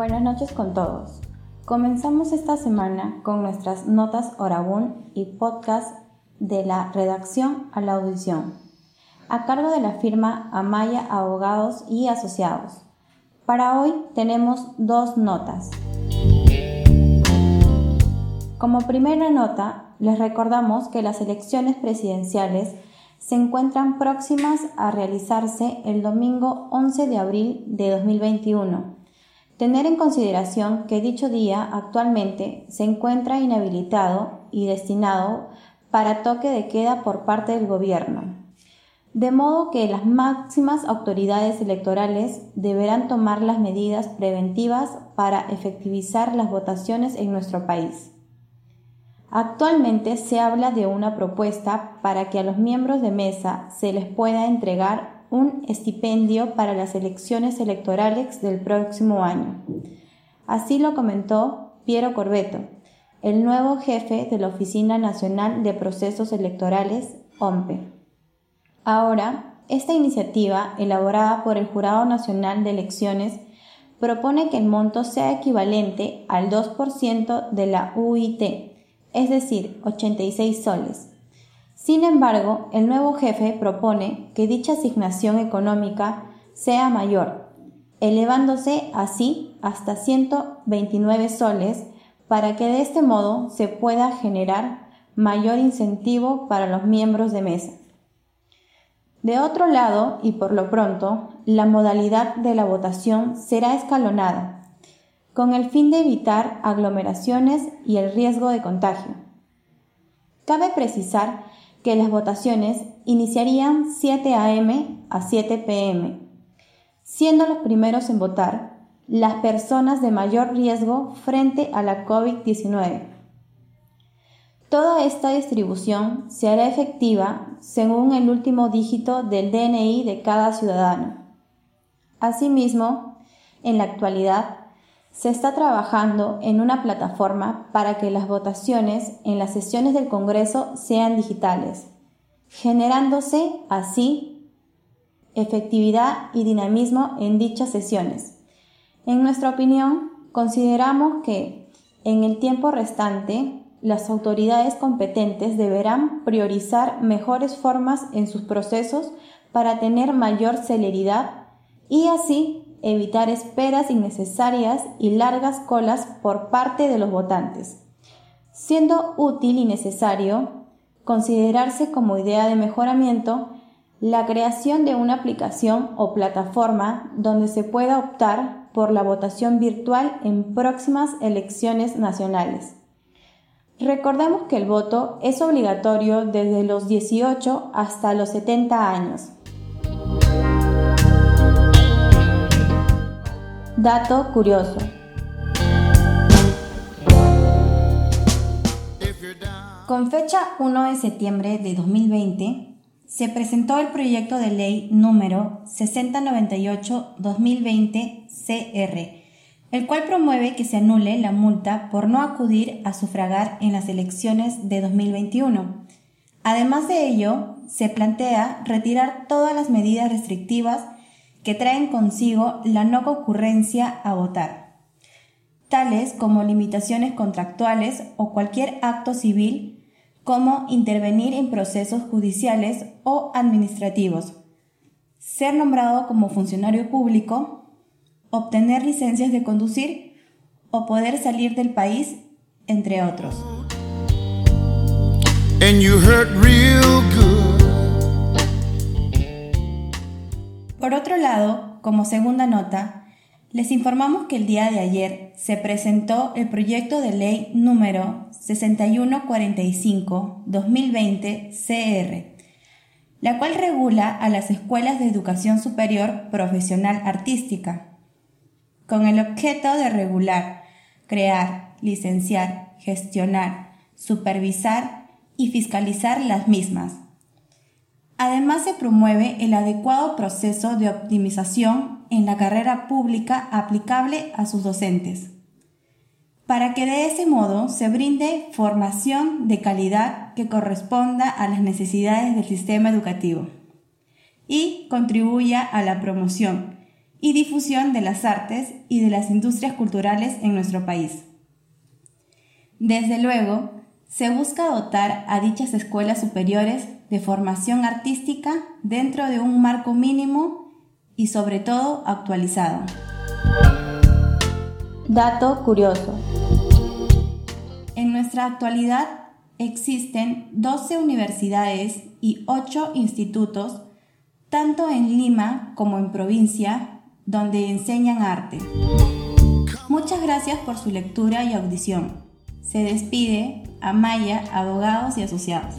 Buenas noches con todos. Comenzamos esta semana con nuestras notas Orabún y podcast de la redacción a la audición, a cargo de la firma Amaya Abogados y Asociados. Para hoy tenemos dos notas. Como primera nota, les recordamos que las elecciones presidenciales se encuentran próximas a realizarse el domingo 11 de abril de 2021 Tener en consideración que dicho día actualmente se encuentra inhabilitado y destinado para toque de queda por parte del gobierno. De modo que las máximas autoridades electorales deberán tomar las medidas preventivas para efectivizar las votaciones en nuestro país. Actualmente se habla de una propuesta para que a los miembros de mesa se les pueda entregar un estipendio para las elecciones electorales del próximo año. Así lo comentó Piero Corbeto, el nuevo jefe de la Oficina Nacional de Procesos Electorales, OMPE. Ahora, esta iniciativa, elaborada por el Jurado Nacional de Elecciones, propone que el monto sea equivalente al 2% de la UIT, es decir, 86 soles, sin embargo, el nuevo jefe propone que dicha asignación económica sea mayor, elevándose así hasta 129 soles para que de este modo se pueda generar mayor incentivo para los miembros de mesa. De otro lado, y por lo pronto, la modalidad de la votación será escalonada, con el fin de evitar aglomeraciones y el riesgo de contagio. Cabe precisar que las votaciones iniciarían 7 a.m. a 7 p.m., siendo los primeros en votar las personas de mayor riesgo frente a la COVID-19. Toda esta distribución se hará efectiva según el último dígito del DNI de cada ciudadano. Asimismo, en la actualidad, se está trabajando en una plataforma para que las votaciones en las sesiones del Congreso sean digitales, generándose así efectividad y dinamismo en dichas sesiones. En nuestra opinión, consideramos que en el tiempo restante las autoridades competentes deberán priorizar mejores formas en sus procesos para tener mayor celeridad y así evitar esperas innecesarias y largas colas por parte de los votantes, siendo útil y necesario considerarse como idea de mejoramiento la creación de una aplicación o plataforma donde se pueda optar por la votación virtual en próximas elecciones nacionales. Recordemos que el voto es obligatorio desde los 18 hasta los 70 años. Dato curioso. Con fecha 1 de septiembre de 2020, se presentó el proyecto de ley número 6098-2020-CR, el cual promueve que se anule la multa por no acudir a sufragar en las elecciones de 2021. Además de ello, se plantea retirar todas las medidas restrictivas que traen consigo la no concurrencia a votar, tales como limitaciones contractuales o cualquier acto civil como intervenir en procesos judiciales o administrativos, ser nombrado como funcionario público, obtener licencias de conducir o poder salir del país, entre otros. Por otro lado, como segunda nota, les informamos que el día de ayer se presentó el proyecto de ley número 6145-2020 CR, la cual regula a las escuelas de educación superior profesional artística, con el objeto de regular, crear, licenciar, gestionar, supervisar y fiscalizar las mismas Además, se promueve el adecuado proceso de optimización en la carrera pública aplicable a sus docentes. para que de ese modo se brinde formación de calidad que corresponda a las necesidades del sistema educativo y contribuya a la promoción y difusión de las artes y de las industrias culturales en nuestro país. Desde luego, se busca dotar a dichas escuelas superiores de formación artística dentro de un marco mínimo y sobre todo actualizado. Dato curioso. En nuestra actualidad existen 12 universidades y 8 institutos, tanto en Lima como en provincia, donde enseñan arte. Muchas gracias por su lectura y audición. Se despide Amaya, Abogados y Asociados.